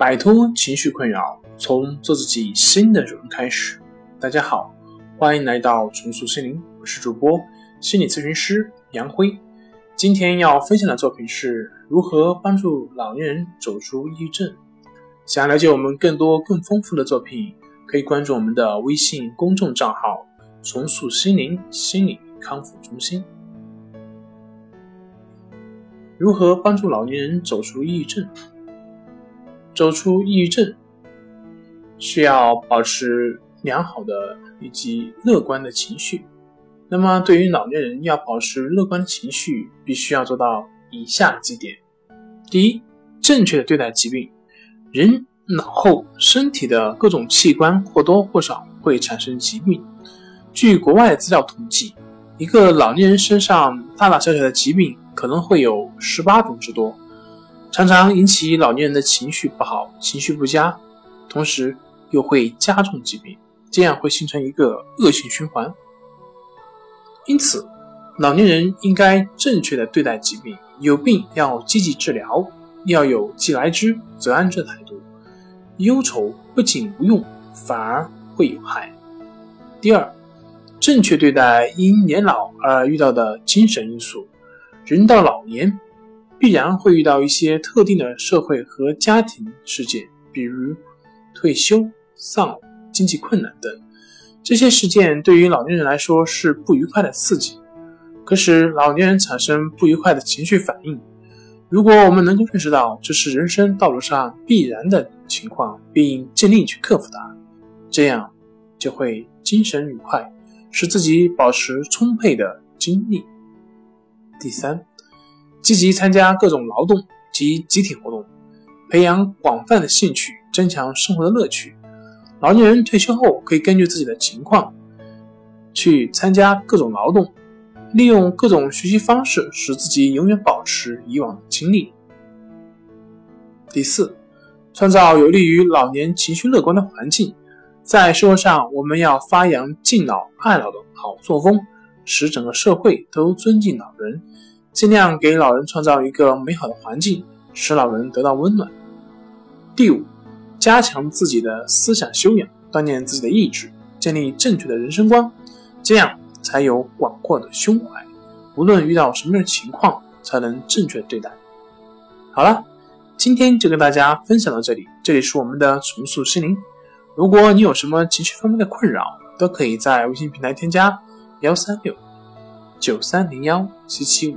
摆脱情绪困扰，从做自己新的主人开始。大家好，欢迎来到重塑心灵，我是主播心理咨询师杨辉。今天要分享的作品是如何帮助老年人走出抑郁症。想了解我们更多更丰富的作品，可以关注我们的微信公众账号“重塑心灵心理康复中心”。如何帮助老年人走出抑郁症？走出抑郁症需要保持良好的以及乐观的情绪。那么，对于老年人要保持乐观情绪，必须要做到以下几点：第一，正确的对待疾病。人老后身体的各种器官或多或少会产生疾病。据国外资料统计，一个老年人身上大大小小的疾病。可能会有十八种之多，常常引起老年人的情绪不好、情绪不佳，同时又会加重疾病，这样会形成一个恶性循环。因此，老年人应该正确的对待疾病，有病要积极治疗，要有既来之则安之的态度。忧愁不仅无用，反而会有害。第二，正确对待因年老而遇到的精神因素。人到老年，必然会遇到一些特定的社会和家庭事件，比如退休、丧偶、经济困难等。这些事件对于老年人来说是不愉快的刺激，可使老年人产生不愉快的情绪反应。如果我们能够认识到这是人生道路上必然的情况，并尽力去克服它，这样就会精神愉快，使自己保持充沛的精力。第三，积极参加各种劳动及集体活动，培养广泛的兴趣，增强生活的乐趣。老年人退休后可以根据自己的情况去参加各种劳动，利用各种学习方式，使自己永远保持以往的经历。第四，创造有利于老年情绪乐观的环境。在社会上，我们要发扬敬老爱老的好作风。使整个社会都尊敬老人，尽量给老人创造一个美好的环境，使老人得到温暖。第五，加强自己的思想修养，锻炼自己的意志，建立正确的人生观，这样才有广阔的胸怀，无论遇到什么样的情况，才能正确对待。好了，今天就跟大家分享到这里，这里是我们的重塑心灵。如果你有什么情绪方面的困扰，都可以在微信平台添加。幺三六九三零幺七七五，